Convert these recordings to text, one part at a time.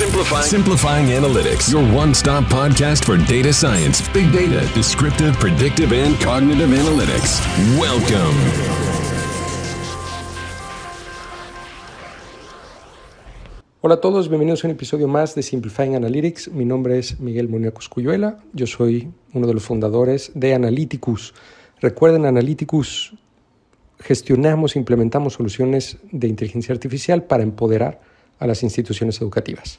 Simplifying. Simplifying Analytics, your one stop podcast for data science, big data, descriptive, predictive, and cognitive analytics. Welcome. Hola a todos, bienvenidos a un episodio más de Simplifying Analytics. Mi nombre es Miguel Muñoz Cuyuela, yo soy uno de los fundadores de Analyticus. Recuerden, Analyticus gestionamos e implementamos soluciones de inteligencia artificial para empoderar a las instituciones educativas.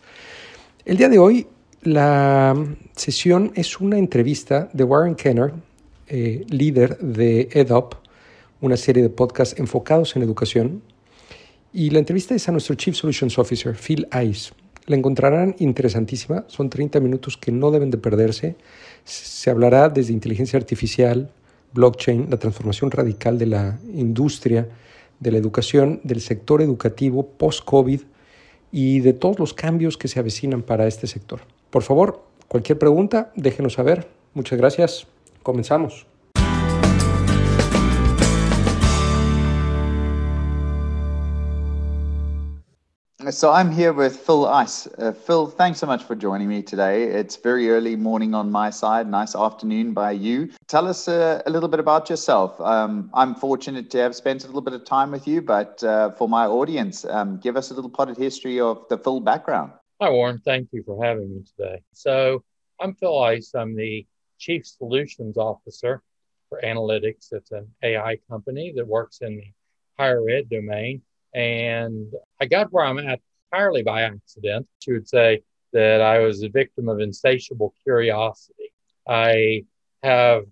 El día de hoy la sesión es una entrevista de Warren Kenner, eh, líder de EdUp, una serie de podcasts enfocados en educación. Y la entrevista es a nuestro Chief Solutions Officer, Phil Ice. La encontrarán interesantísima, son 30 minutos que no deben de perderse. Se hablará desde inteligencia artificial, blockchain, la transformación radical de la industria, de la educación, del sector educativo post-COVID y de todos los cambios que se avecinan para este sector. Por favor, cualquier pregunta, déjenos saber. Muchas gracias. Comenzamos. So I'm here with Phil Ice. Uh, Phil, thanks so much for joining me today. It's very early morning on my side, nice afternoon by you. Tell us uh, a little bit about yourself. Um, I'm fortunate to have spent a little bit of time with you, but uh, for my audience, um, give us a little potted history of the Phil background. Hi, Warren. Thank you for having me today. So I'm Phil Ice. I'm the Chief Solutions Officer for Analytikus. It's an AI company that works in the higher ed domain. And I got where I'm at entirely by accident. She would say that I was a victim of insatiable curiosity. I have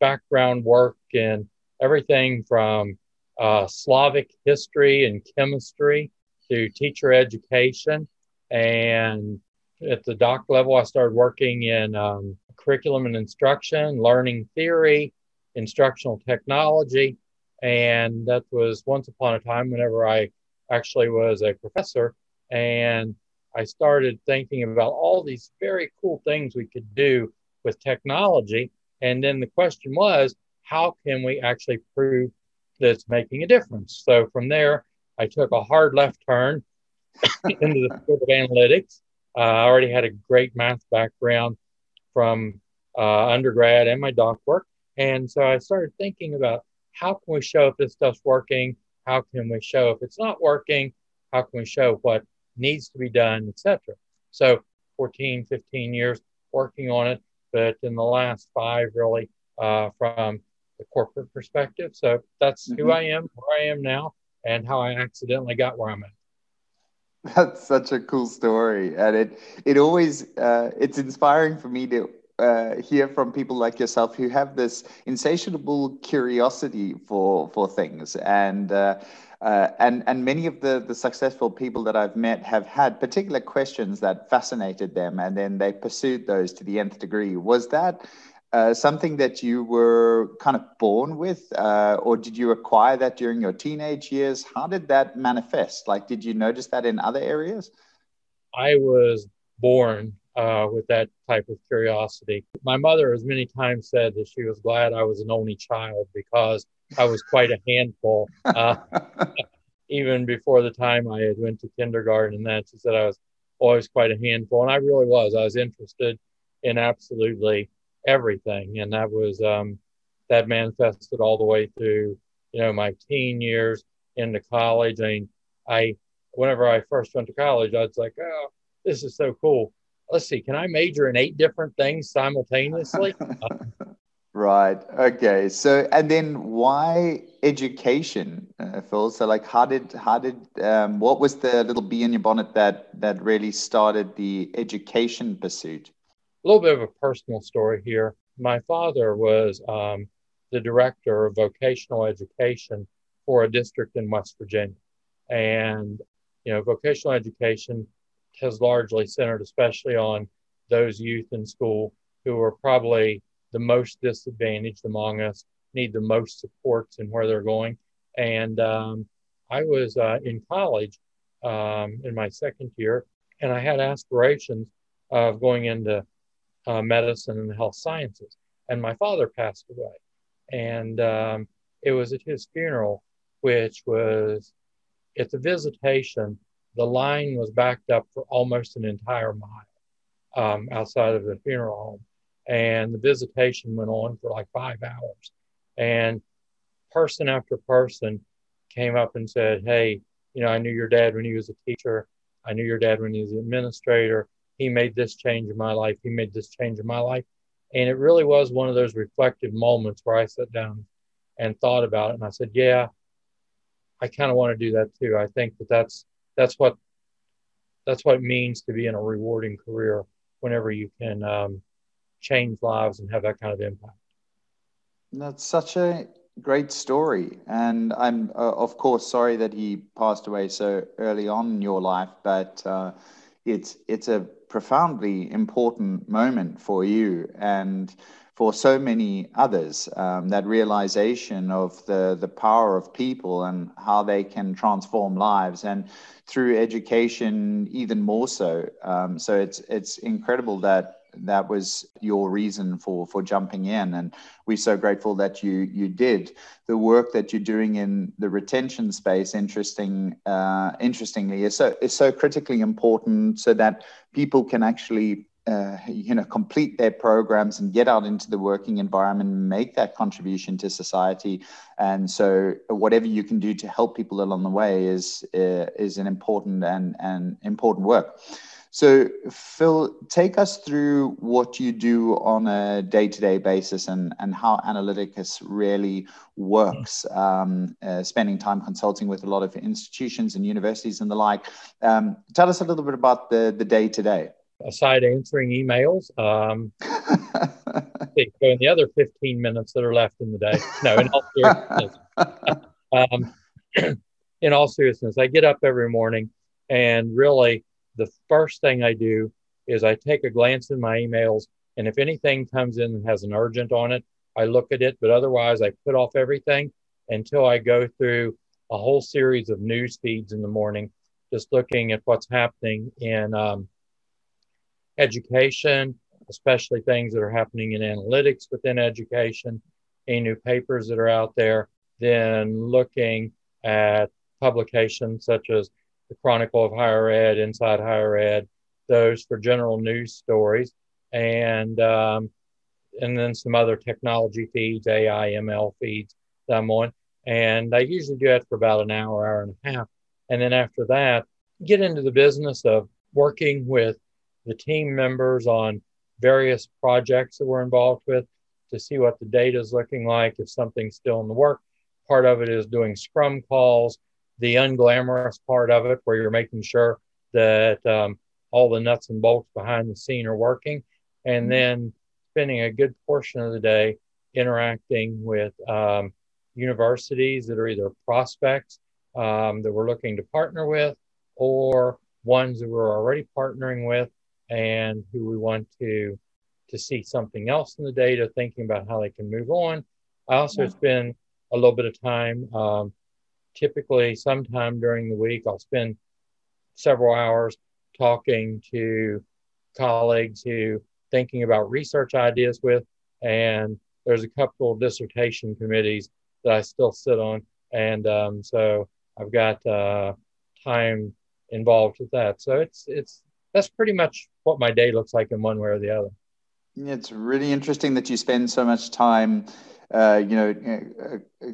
background work in everything from uh, Slavic history and chemistry to teacher education. And at the doc level, I started working in um, curriculum and instruction, learning theory, instructional technology, and that was once upon a time whenever I actually was a professor. And I started thinking about all these very cool things we could do with technology. And then the question was, how can we actually prove that it's making a difference? So from there, I took a hard left turn into the field of analytics. Uh, I already had a great math background from uh, undergrad and my doc work. And so I started thinking about how can we show if this stuff's working? How can we show if it's not working? How can we show what needs to be done, etc. So 14, 15 years working on it, but in the last five really uh, from the corporate perspective. So that's mm-hmm. who I am, where I am now, and how I accidentally got where I'm at. That's such a cool story, and it it always uh, it's inspiring for me to uh, hear from people like yourself who have this insatiable curiosity for for things. And uh, uh, and and many of the the successful people that I've met have had particular questions that fascinated them and then they pursued those to the nth degree. Was that uh, something that you were kind of born with uh, or did you acquire that during your teenage years? How did that manifest? Like did you notice that in other areas? I was born uh, with that type of curiosity. My mother has many times said that she was glad I was an only child because I was quite a handful. Uh, even before the time I had went to kindergarten and that, she said I was always quite a handful, and I really was. I was interested in absolutely everything, and that was um, that manifested all the way through you know my teen years into college. I mean, I whenever I first went to college, I was like, oh, this is so cool let's see, can I major in eight different things simultaneously? right. Okay. So, and then why education, uh, Phil? So, like, how did how did um, what was the little bee in your bonnet that that really started the education pursuit? A little bit of a personal story here. My father was um, the director of vocational education for a district in West Virginia, and you know, vocational education has largely centered, especially on those youth in school who are probably the most disadvantaged among us, need the most supports in where they're going. And um, I was uh, in college um, in my second year, and I had aspirations of going into uh, medicine and health sciences. And my father passed away. And um, it was at his funeral, which was at the visitation the line was backed up for almost an entire mile um, outside of the funeral home. And the visitation went on for like five hours. And person after person came up and said, Hey, you know, I knew your dad when he was a teacher. I knew your dad when he was an administrator. He made this change in my life. He made this change in my life. And it really was one of those reflective moments where I sat down and thought about it. And I said, Yeah, I kind of want to do that too. I think that that's that's what that's what it means to be in a rewarding career whenever you can um, change lives and have that kind of impact. That's such a great story, and I'm uh, of course sorry that he passed away so early on in your life, but uh, it's it's a profoundly important moment for you and for so many others. Um, that realization of the the power of people and how they can transform lives, and through education even more so. Um, so it's it's incredible that that was your reason for for jumping in and we're so grateful that you you did the work that you're doing in the retention space interesting uh, interestingly is so is so critically important so that people can actually uh, you know complete their programs and get out into the working environment and make that contribution to society and so whatever you can do to help people along the way is uh, is an important and and important work so, Phil, take us through what you do on a day to day basis and, and how Analytikus really works, um, uh, spending time consulting with a lot of institutions and universities and the like. Um, tell us a little bit about the, the day to day. Aside answering emails, um, so in the other 15 minutes that are left in the day, no, in all seriousness, um, in all seriousness, I get up every morning and really the first thing I do is I take a glance in my emails, and if anything comes in and has an urgent on it, I look at it. But otherwise, I put off everything until I go through a whole series of news feeds in the morning, just looking at what's happening in um, education, especially things that are happening in analytics within education, any new papers that are out there, then looking at publications such as the Chronicle of Higher Ed, Inside Higher Ed, those for general news stories, and um, and then some other technology feeds, AI, ML feeds that I'm on. And I usually do that for about an hour, hour and a half. And then after that, get into the business of working with the team members on various projects that we're involved with to see what the data is looking like, if something's still in the work. Part of it is doing scrum calls, the unglamorous part of it, where you're making sure that um, all the nuts and bolts behind the scene are working, and mm-hmm. then spending a good portion of the day interacting with um, universities that are either prospects um, that we're looking to partner with or ones that we're already partnering with and who we want to to see something else in the data thinking about how they can move on i also yeah. spend a little bit of time um, typically sometime during the week, I'll spend several hours talking to colleagues who thinking about research ideas with, and there's a couple of dissertation committees that I still sit on, and um, so I've got uh, time involved with that. So it's it's that's pretty much what my day looks like in one way or the other. It's really interesting that you spend so much time, uh, you know, uh,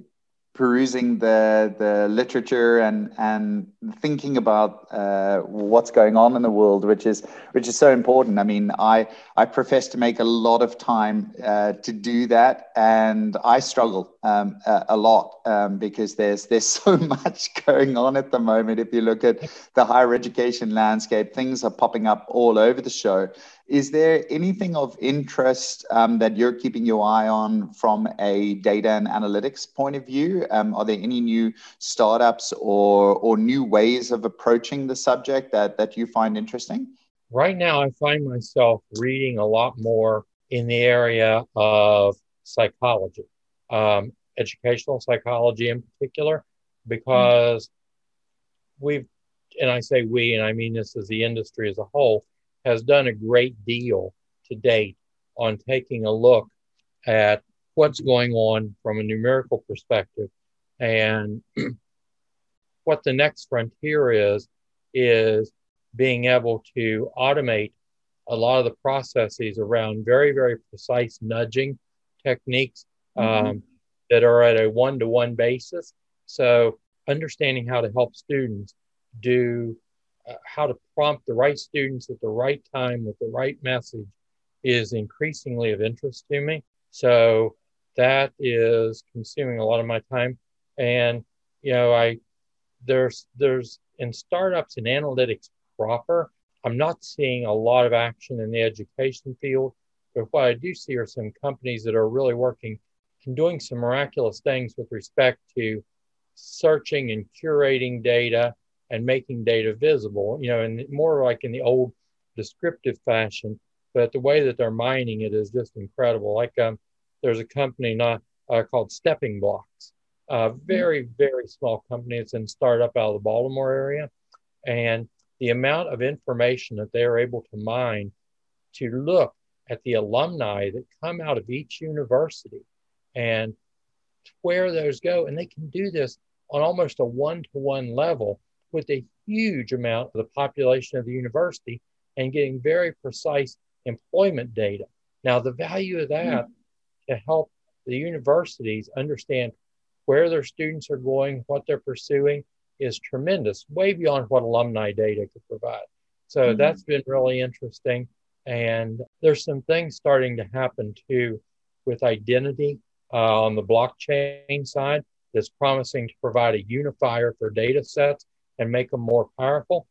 perusing the the literature and and thinking about uh, what's going on in the world, which is which is so important. I mean, I I profess to make a lot of time uh, to do that, and I struggle um, a, a, lot um, because there's there's so much going on at the moment. If you look at the higher education landscape, things are popping up all over the show, is there anything of interest um, that you're keeping your eye on from a data and analytics point of view? Um, are there any new startups or, or new ways of approaching the subject that, that you find interesting? Right now, I find myself reading a lot more in the area of psychology, um, educational psychology in particular, because mm-hmm. we've, and I say we, and I mean this as the industry as a whole, has done a great deal to date on taking a look at what's going on from a numerical perspective and what the next frontier is is being able to automate a lot of the processes around very, very precise nudging techniques mm-hmm. um, that are at a one to one basis. So, understanding how to help students do uh, how to prompt the right students at the right time with the right message is increasingly of interest to me. So, that is consuming a lot of my time. And, you know, I, there's, there's in startups and analytics proper, I'm not seeing a lot of action in the education field, but what I do see are some companies that are really working doing some miraculous things with respect to searching and curating data and making data visible, you know, and more like in the old descriptive fashion, but the way that they're mining it is just incredible. Like um, there's a company not uh, called Stepping Blocks, a very, very small company. It's in startup out of the Baltimore area. And the amount of information that they are able to mine to look at the alumni that come out of each university and where those go. And they can do this on almost a one to one level with a huge amount of the population of the university and getting very precise employment data. Now, the value of that mm-hmm. to help the universities understand where their students are going, what they're pursuing, is tremendous, way beyond what alumni data could provide. So mm-hmm. that's been really interesting. And there's some things starting to happen too with identity uh, on the blockchain side that's promising to provide a unifier for data sets and make them more powerful.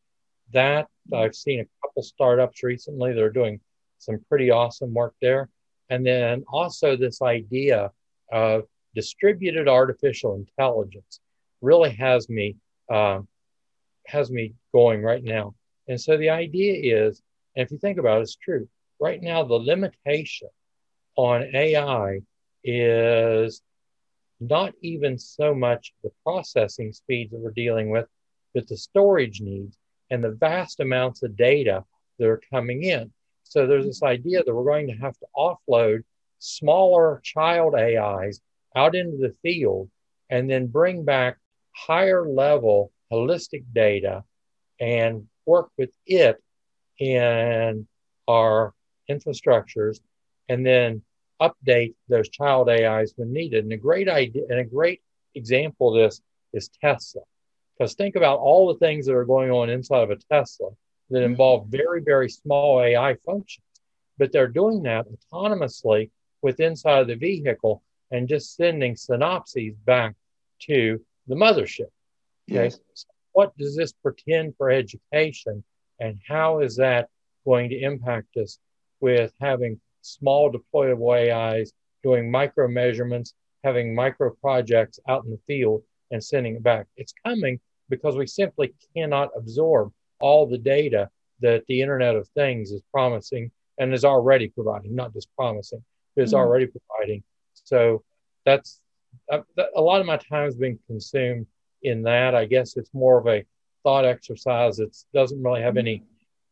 That I've seen a couple startups recently that are doing some pretty awesome work there. And then also this idea of distributed artificial intelligence really has me um, has me going right now. And so the idea is, and if you think about it, it's true. Right now, the limitation on AI is not even so much the processing speeds that we're dealing with, but the storage needs and the vast amounts of data that are coming in. So there's this idea that we're going to have to offload smaller child AIs out into the field and then bring back higher level holistic data and work with it in our infrastructures and then update those child AIs when needed. And a great idea and a great example of this is Tesla. Because think about all the things that are going on inside of a Tesla that mm-hmm. involve very, very small AI functions. But they're doing that autonomously with inside of the vehicle and just sending synopses back to the mothership. Okay. Yes. So what does this pretend for education? And how is that going to impact us with having small deployable AIs doing micro measurements, having micro projects out in the field and sending it back? It's coming because we simply cannot absorb all the data that the Internet of Things is promising and is already providing, not just promising, but is mm-hmm. already providing. So that's a, a lot of my time has been consumed in that. I guess it's more of a thought exercise. It doesn't really have any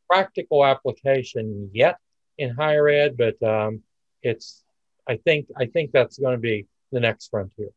practical application yet in higher ed, but um, it's I think I think that's going to be the next frontier.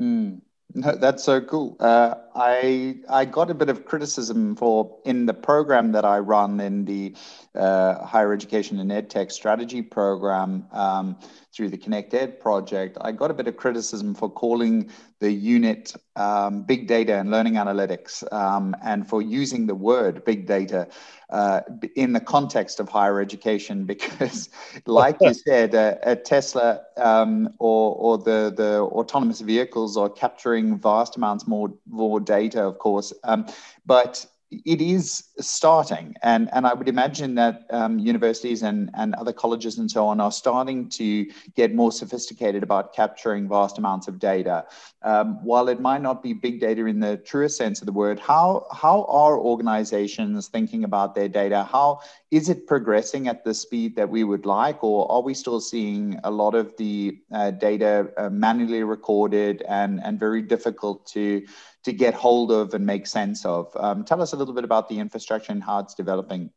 Mm. No, that's so cool. Uh, I I got a bit of criticism for in the program that I run in the uh, higher education and ed tech strategy program um, through the Connect Ed project. I got a bit of criticism for calling the unit um, big data and learning analytics um, and for using the word big data uh, in the context of higher education because like you said uh, at tesla um, or, or the, the autonomous vehicles are capturing vast amounts more, more data of course um, but it is starting, and and I would imagine that um, universities and and other colleges and so on are starting to get more sophisticated about capturing vast amounts of data. Um, while it might not be big data in the truest sense of the word, how how are organizations thinking about their data? How is it progressing at the speed that we would like, or are we still seeing a lot of the uh, data uh, manually recorded and and very difficult to to get hold of and make sense of. Um, tell us a little bit about the infrastructure and how it's developing.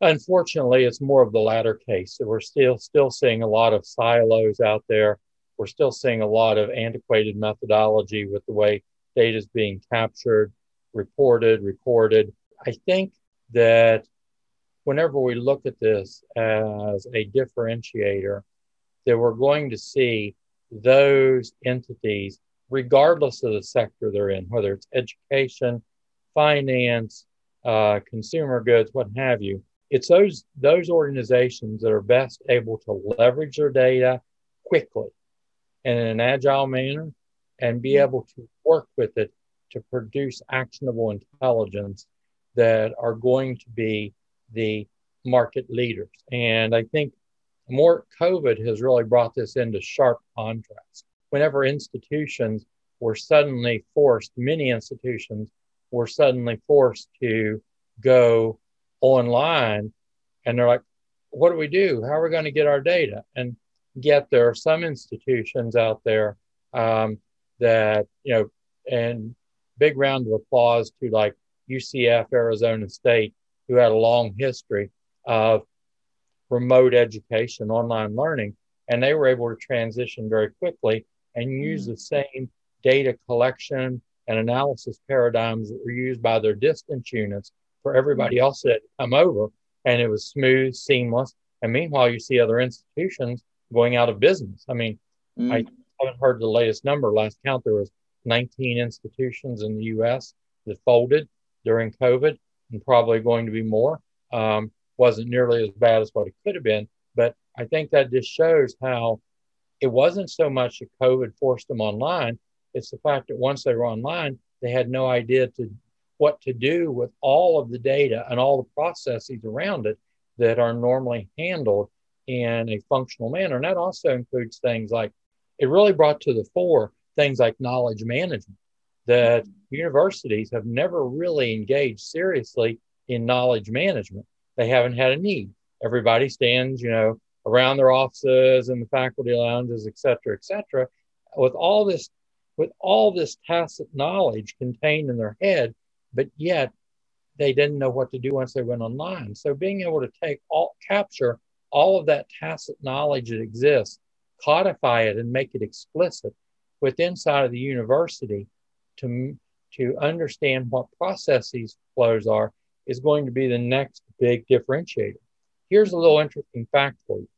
Unfortunately, it's more of the latter case. We're still still seeing a lot of silos out there. We're still seeing a lot of antiquated methodology with the way data is being captured, reported, recorded. I think that whenever we look at this as a differentiator, that we're going to see those entities, regardless of the sector they're in, whether it's education, finance, uh, consumer goods, what have you. It's those those organizations that are best able to leverage their data quickly and in an agile manner and be able to work with it to produce actionable intelligence that are going to be the market leaders. And I think more COVID has really brought this into sharp contrast. Whenever institutions were suddenly forced, many institutions were suddenly forced to go online, and they're like, what do we do? How are we going to get our data? And yet there are some institutions out there um, that, you know, and big round of applause to like UCF, Arizona State, who had a long history of remote education, online learning, and they were able to transition very quickly and use the same data collection and analysis paradigms that were used by their distance units for everybody else that come over. And it was smooth, seamless. And meanwhile, you see other institutions going out of business. I mean, mm. I haven't heard the latest number. Last count, there was 19 institutions in the U.S. that folded during COVID, and probably going to be more. Um, wasn't nearly as bad as what it could have been, but I think that just shows how it wasn't so much that COVID forced them online. It's the fact that once they were online, they had no idea to what to do with all of the data and all the processes around it that are normally handled in a functional manner. And that also includes things like it really brought to the fore things like knowledge management that universities have never really engaged seriously in knowledge management. They haven't had a need. Everybody stands, you know, around their offices and the faculty lounges, et cetera, et cetera. With all this, with all this tacit knowledge contained in their head, but yet they didn't know what to do once they went online. So being able to take all capture all of that tacit knowledge that exists, codify it and make it explicit with inside of the university to, to understand what processes flows are is going to be the next big differentiator. Here's a little interesting fact for you.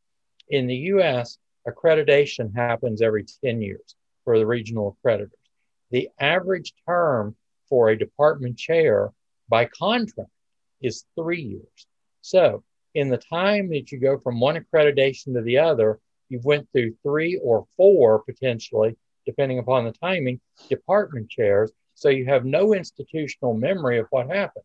In the US, accreditation happens every 10 years for the regional accreditors. The average term for a department chair by contract is three years. So in the time that you go from one accreditation to the other, you've went through three or four potentially, depending upon the timing, department chairs. So you have no institutional memory of what happened.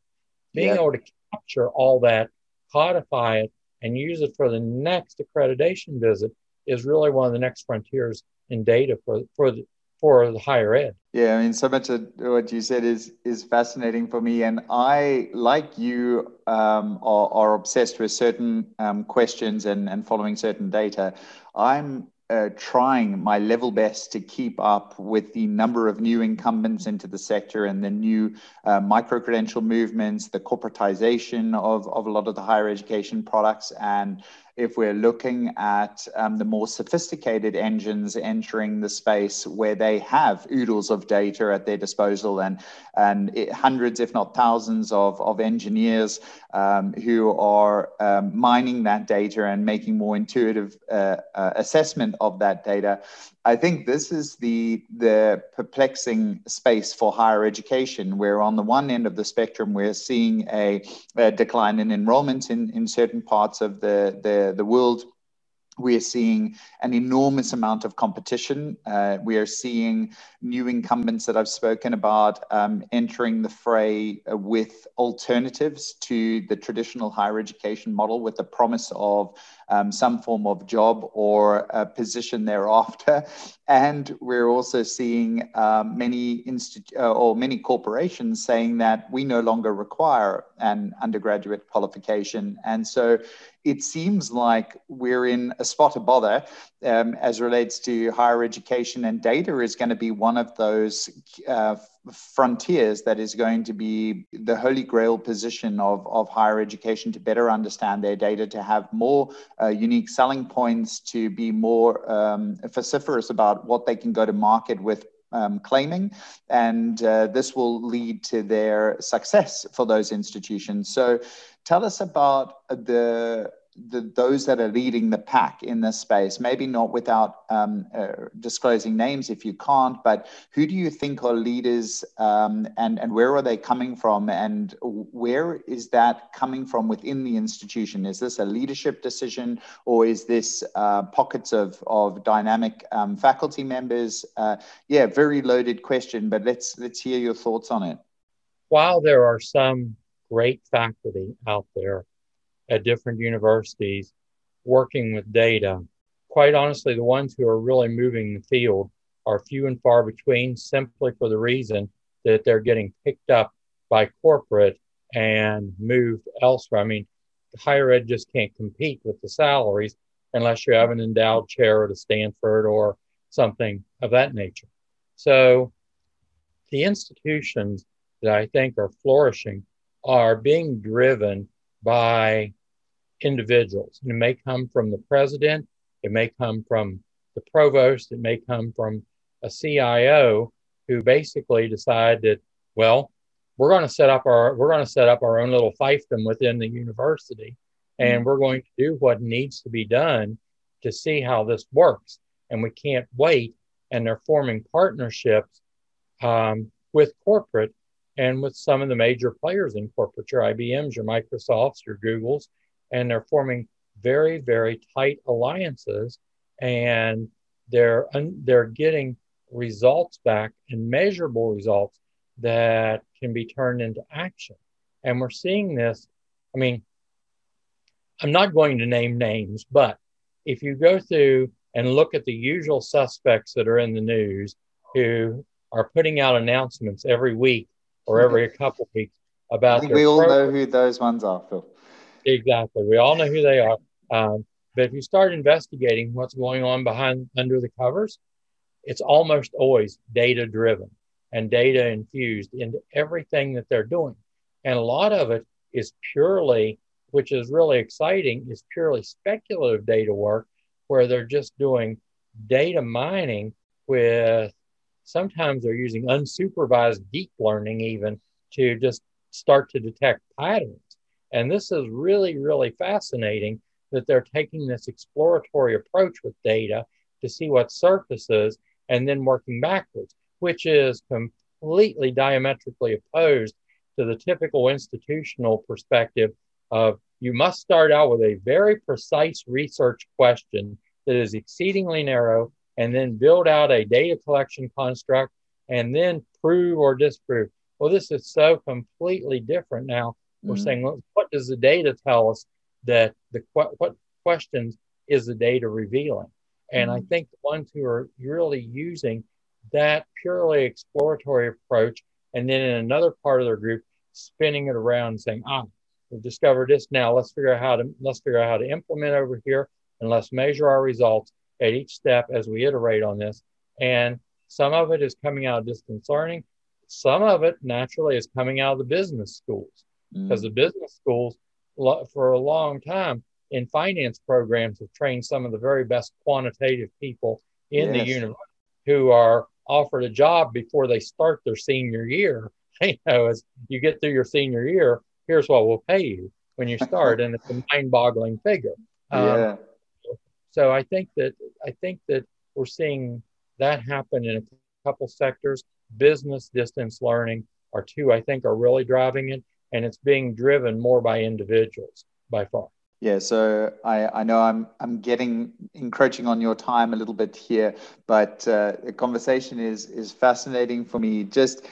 Being able to capture all that, codify it, and use it for the next accreditation visit is really one of the next frontiers in data for, for the, for the higher ed. Yeah, I mean, so much of what you said is is fascinating for me, and I, like you, um, are, are obsessed with certain um, questions and and following certain data. I'm uh, trying my level best to keep up with the number of new incumbents into the sector and the new uh, micro credential movements, the corporatization of, of a lot of the higher education products, and if we're looking at um, the more sophisticated engines entering the space where they have oodles of data at their disposal and, and it, hundreds, if not thousands, of, of engineers um, who are um, mining that data and making more intuitive uh, uh, assessment of that data. I think this is the the perplexing space for higher education, where on the one end of the spectrum we're seeing a, a decline in enrollment in, in certain parts of the, the, the world we are seeing an enormous amount of competition. Uh, we are seeing new incumbents that I've spoken about um, entering the fray uh, with alternatives to the traditional higher education model with the promise of um, some form of job or a position thereafter. And we're also seeing um, many institu- uh, or many corporations saying that we no longer require an undergraduate qualification. And so it seems like we're in a spot of bother um, as relates to higher education, and data is going to be one of those uh, frontiers that is going to be the holy grail position of, of higher education to better understand their data, to have more uh, unique selling points, to be more um, vociferous about what they can go to market with um, claiming, and uh, this will lead to their success for those institutions. So, tell us about the the, those that are leading the pack in this space, maybe not without um, uh, disclosing names if you can't, but who do you think are leaders um, and, and where are they coming from? And where is that coming from within the institution? Is this a leadership decision or is this uh, pockets of, of dynamic um, faculty members? Uh, yeah, very loaded question, but let's, let's hear your thoughts on it. While there are some great faculty out there at different universities working with data. Quite honestly, the ones who are really moving the field are few and far between simply for the reason that they're getting picked up by corporate and moved elsewhere. I mean, higher ed just can't compete with the salaries unless you have an endowed chair at a Stanford or something of that nature. So the institutions that I think are flourishing are being driven by individuals. And it may come from the president, it may come from the provost, it may come from a CIO who basically decide that, well, we're going to set up our we're going to set up our own little fiefdom within the university, and mm-hmm. we're going to do what needs to be done to see how this works. And we can't wait. And they're forming partnerships um, with corporate and with some of the major players in corporate, your IBMs, your Microsofts, your Googles, and they're forming very very tight alliances and they're they're getting results back and measurable results that can be turned into action. And we're seeing this i mean i'm not going to name names but if you go through and look at the usual suspects that are in the news who are putting out announcements every week or every couple of weeks about we all know who those ones are phil Exactly. We all know who they are. Um, but if you start investigating what's going on behind under the covers, it's almost always data driven and data infused into everything that they're doing. And a lot of it is purely, which is really exciting, is purely speculative data work where they're just doing data mining with sometimes they're using unsupervised deep learning even to just start to detect patterns and this is really, really fascinating that they're taking this exploratory approach with data to see what surfaces and then working backwards, which is completely diametrically opposed to the typical institutional perspective of you must start out with a very precise research question that is exceedingly narrow and then build out a data collection construct and then prove or disprove. Well, this is so completely different now we're mm-hmm. saying, well, what does the data tell us that the what questions is the data revealing? And mm-hmm. I think the ones who are really using that purely exploratory approach, and then in another part of their group, spinning it around saying, ah, we've discovered this now. Let's figure out how to let's figure out how to implement over here, and let's measure our results at each step as we iterate on this. And some of it is coming out of distance learning. Some of it naturally is coming out of the business schools because mm. the business schools for a long time in finance programs have trained some of the very best quantitative people in yes. the university who are offered a job before they start their senior year. you know, as you get through your senior year, here's what we'll pay you when you start, and it's a mind-boggling figure. Um, yeah. So I think that I think that we're seeing that happen in a couple sectors. Business distance learning are two I think are really driving it, and it's being driven more by individuals by far. Yeah, so I, I know I'm I'm getting encroaching on your time a little bit here, but uh, the conversation is is fascinating for me. Just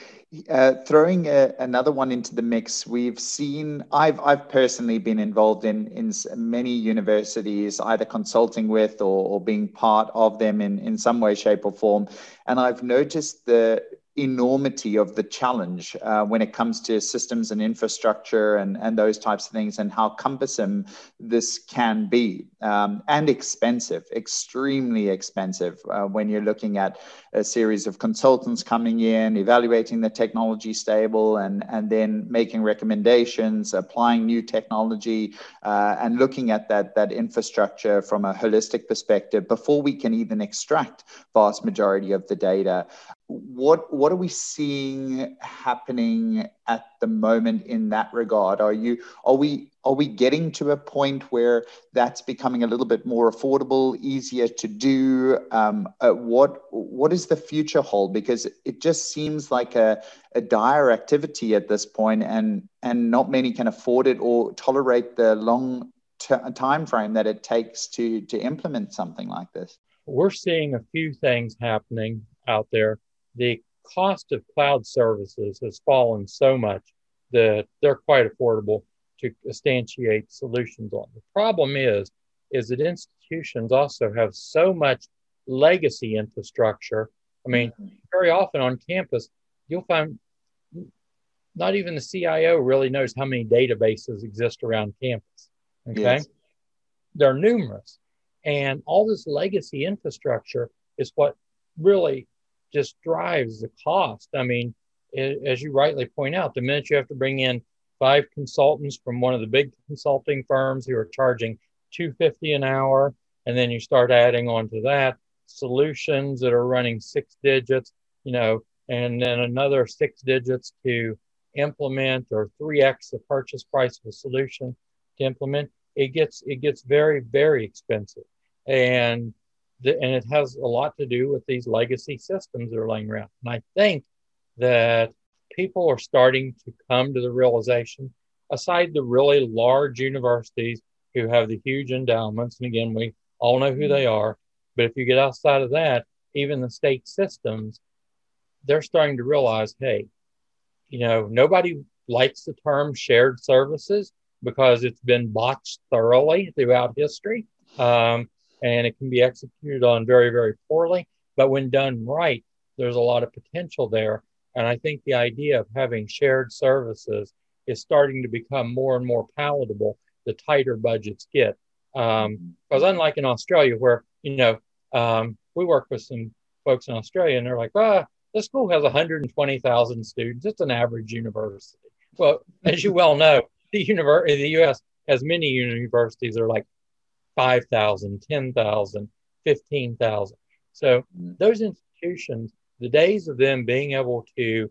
uh, throwing a, another one into the mix, we've seen. I've I've personally been involved in in many universities, either consulting with or, or being part of them in in some way, shape, or form, and I've noticed the enormity of the challenge uh, when it comes to systems and infrastructure and, and those types of things and how cumbersome this can be. Um, and expensive, extremely expensive uh, when you're looking at a series of consultants coming in, evaluating the technology stable and, and then making recommendations, applying new technology uh, and looking at that, that infrastructure from a holistic perspective before we can even extract vast majority of the data what what are we seeing happening at the moment in that regard? Are you are we are we getting to a point where that's becoming a little bit more affordable, easier to do? Um, uh, what what is the future hold? Because it just seems like a, a dire activity at this point, and and not many can afford it or tolerate the long t- time frame that it takes to to implement something like this. We're seeing a few things happening out there. The cost of cloud services has fallen so much that they're quite affordable to instantiate solutions on. The problem is, is that institutions also have so much legacy infrastructure. I mean, mm-hmm. very often on campus, you'll find not even the CIO really knows how many databases exist around campus. Okay. Yes. They're numerous. And all this legacy infrastructure is what really just drives the cost. I mean, it, as you rightly point out, the minute you have to bring in five consultants from one of the big consulting firms who are charging 250 an hour and then you start adding on to that solutions that are running six digits you know and then another six digits to implement or 3x the purchase price of a solution to implement it gets it gets very very expensive and the, and it has a lot to do with these legacy systems that are laying around and i think that people are starting to come to the realization, aside the really large universities who have the huge endowments, and again, we all know who they are, but if you get outside of that, even the state systems, they're starting to realize, hey, you know, nobody likes the term shared services because it's been botched thoroughly throughout history. Um, and it can be executed on very, very poorly. But when done right, there's a lot of potential there. And I think the idea of having shared services is starting to become more and more palatable the tighter budgets get. Because um, unlike in Australia, where, you know, um, we work with some folks in Australia and they're like, ah, the school has 120,000 students. It's an average university. Well, as you well know, the, univer- the US has many universities that are like 5,000, 10,000, 15,000. So those institutions the days of them being able to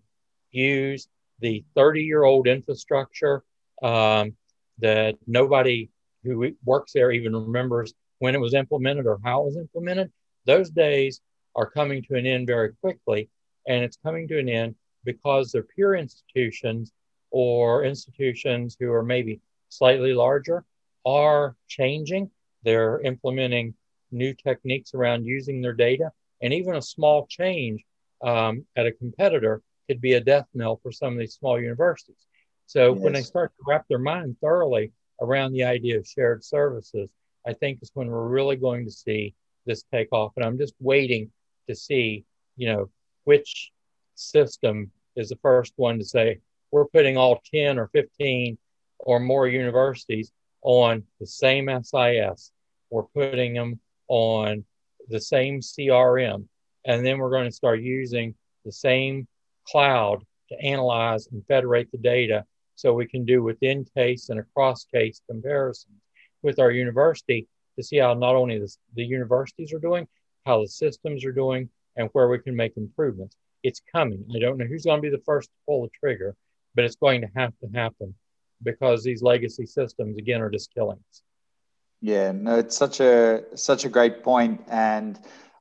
use the 30 year old infrastructure um, that nobody who works there even remembers when it was implemented or how it was implemented, those days are coming to an end very quickly. And it's coming to an end because their peer institutions or institutions who are maybe slightly larger are changing. They're implementing new techniques around using their data. And even a small change um, at a competitor could be a death knell for some of these small universities. So yes. when they start to wrap their mind thoroughly around the idea of shared services, I think is when we're really going to see this take off. And I'm just waiting to see, you know, which system is the first one to say we're putting all 10 or 15 or more universities on the same SIS. We're putting them on the same CRM. And then we're going to start using the same cloud to analyze and federate the data so we can do within case and across case comparisons with our university to see how not only the, the universities are doing, how the systems are doing, and where we can make improvements. It's coming. I don't know who's going to be the first to pull the trigger, but it's going to have to happen because these legacy systems again are just killing us. Yeah, no, it's such a such a great point, and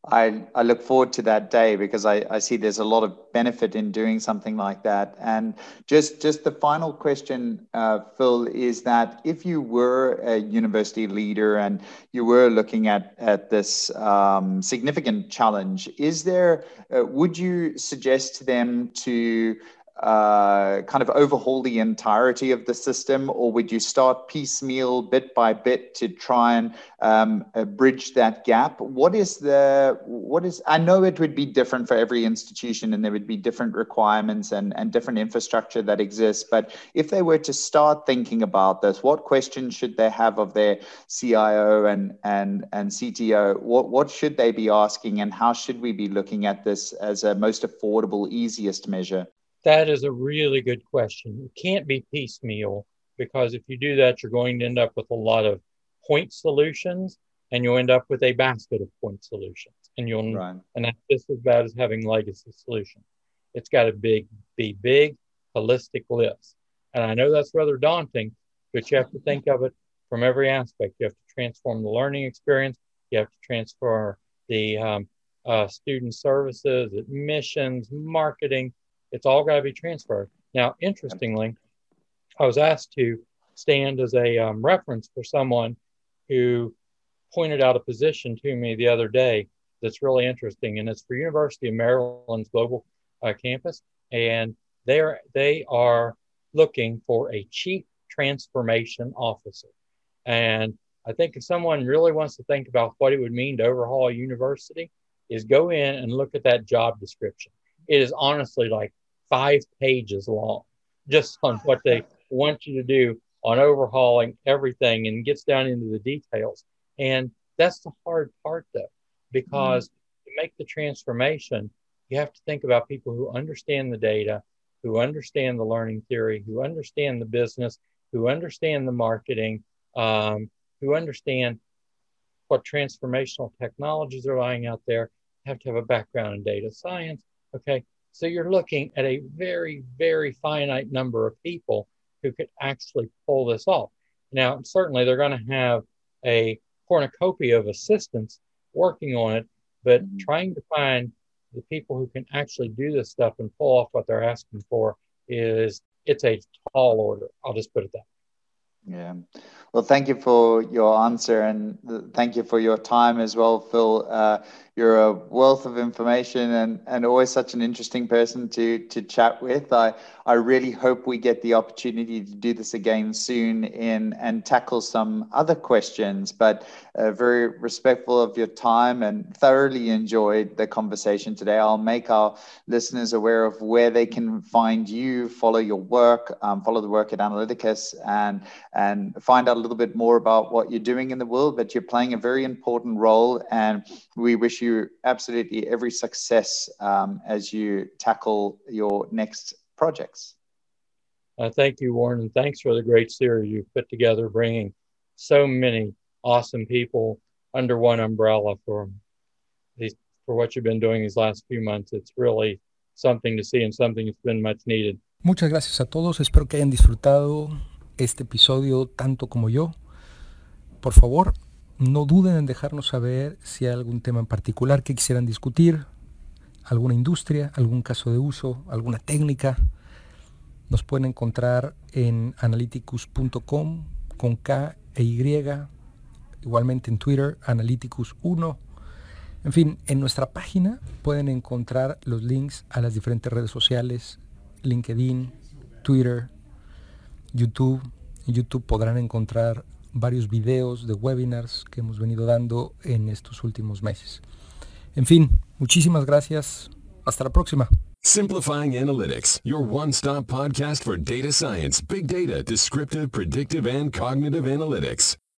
I, I look forward to that day because I, I see there's a lot of benefit in doing something like that. And just just the final question, uh, Phil, is that if you were a university leader and you were looking at at this um, significant challenge, is there uh, would you suggest to them to uh, kind of overhaul the entirety of the system, or would you start piecemeal, bit by bit, to try and um, uh, bridge that gap? What is the what is? I know it would be different for every institution, and there would be different requirements and and different infrastructure that exists. But if they were to start thinking about this, what questions should they have of their CIO and and and CTO? What what should they be asking, and how should we be looking at this as a most affordable, easiest measure? That is a really good question. It can't be piecemeal because if you do that, you're going to end up with a lot of point solutions and you'll end up with a basket of point solutions. and you'll Right. and that's just as bad as having legacy solutions. It's got to big be big, holistic list. And I know that's rather daunting, but you have to think of it from every aspect. You have to transform the learning experience. You have to transfer the um, uh, student services, admissions, marketing. It's all got to be transferred. Now, interestingly, I was asked to stand as a um, reference for someone who pointed out a position to me the other day that's really interesting, and it's for University of Maryland's global uh, campus, and they're they are looking for a chief transformation officer, and I think if someone really wants to think about what it would mean to overhaul a university, is go in and look at that job description. It is honestly like five pages long, just on what they want you to do on overhauling everything and gets down into the details. And that's the hard part, though, because to make the transformation, you have to think about people who understand the data, who understand the learning theory, who understand the business, who understand the marketing, um, who understand what transformational technologies are lying out there, have to have a background in data science. Okay. So you're looking at a very, very finite number of people who could actually pull this off. Now, certainly they're going to have a cornucopia of assistants working on it, but Mhm. trying to find the people who can actually do this stuff and pull off what they're asking for is it's a tall order. I'll just put it that. Yeah. Well, thank you for your answer and th- thank you for your time as well, Phil. Uh, you're a wealth of information and, and always such an interesting person to to chat with. I, I really hope we get the opportunity to do this again soon in and tackle some other questions, but uh, very respectful of your time and thoroughly enjoyed the conversation today. I'll make our listeners aware of where they can find you, follow your work, um, follow the work at Analytikus, and and find out a little bit more about what you're doing in the world. But you're playing a very important role, and we wish you absolutely every success um, as you tackle your next projects. Uh, thank you, Warren, and thanks for the great series you've put together, bringing so many awesome people under one umbrella for these for what you've been doing these last few months. It's really something to see and something that's been much needed. Muchas gracias a todos, espero que hayan disfrutado este episodio tanto como yo. Por favor, no duden en dejarnos saber si hay algún tema en particular que quisieran discutir, alguna industria, algún caso de uso, alguna técnica. Nos pueden encontrar en analyticus.com con K e Y, igualmente en Twitter, analyticus1. En fin, en nuestra página pueden encontrar los links a las diferentes redes sociales, LinkedIn, Twitter, YouTube. En YouTube podrán encontrar varios videos de webinars que hemos venido dando en estos últimos meses. En fin, muchísimas gracias. Hasta la próxima. Simplifying Analytics, your one stop podcast for data science, big data, descriptive, predictive, and cognitive analytics.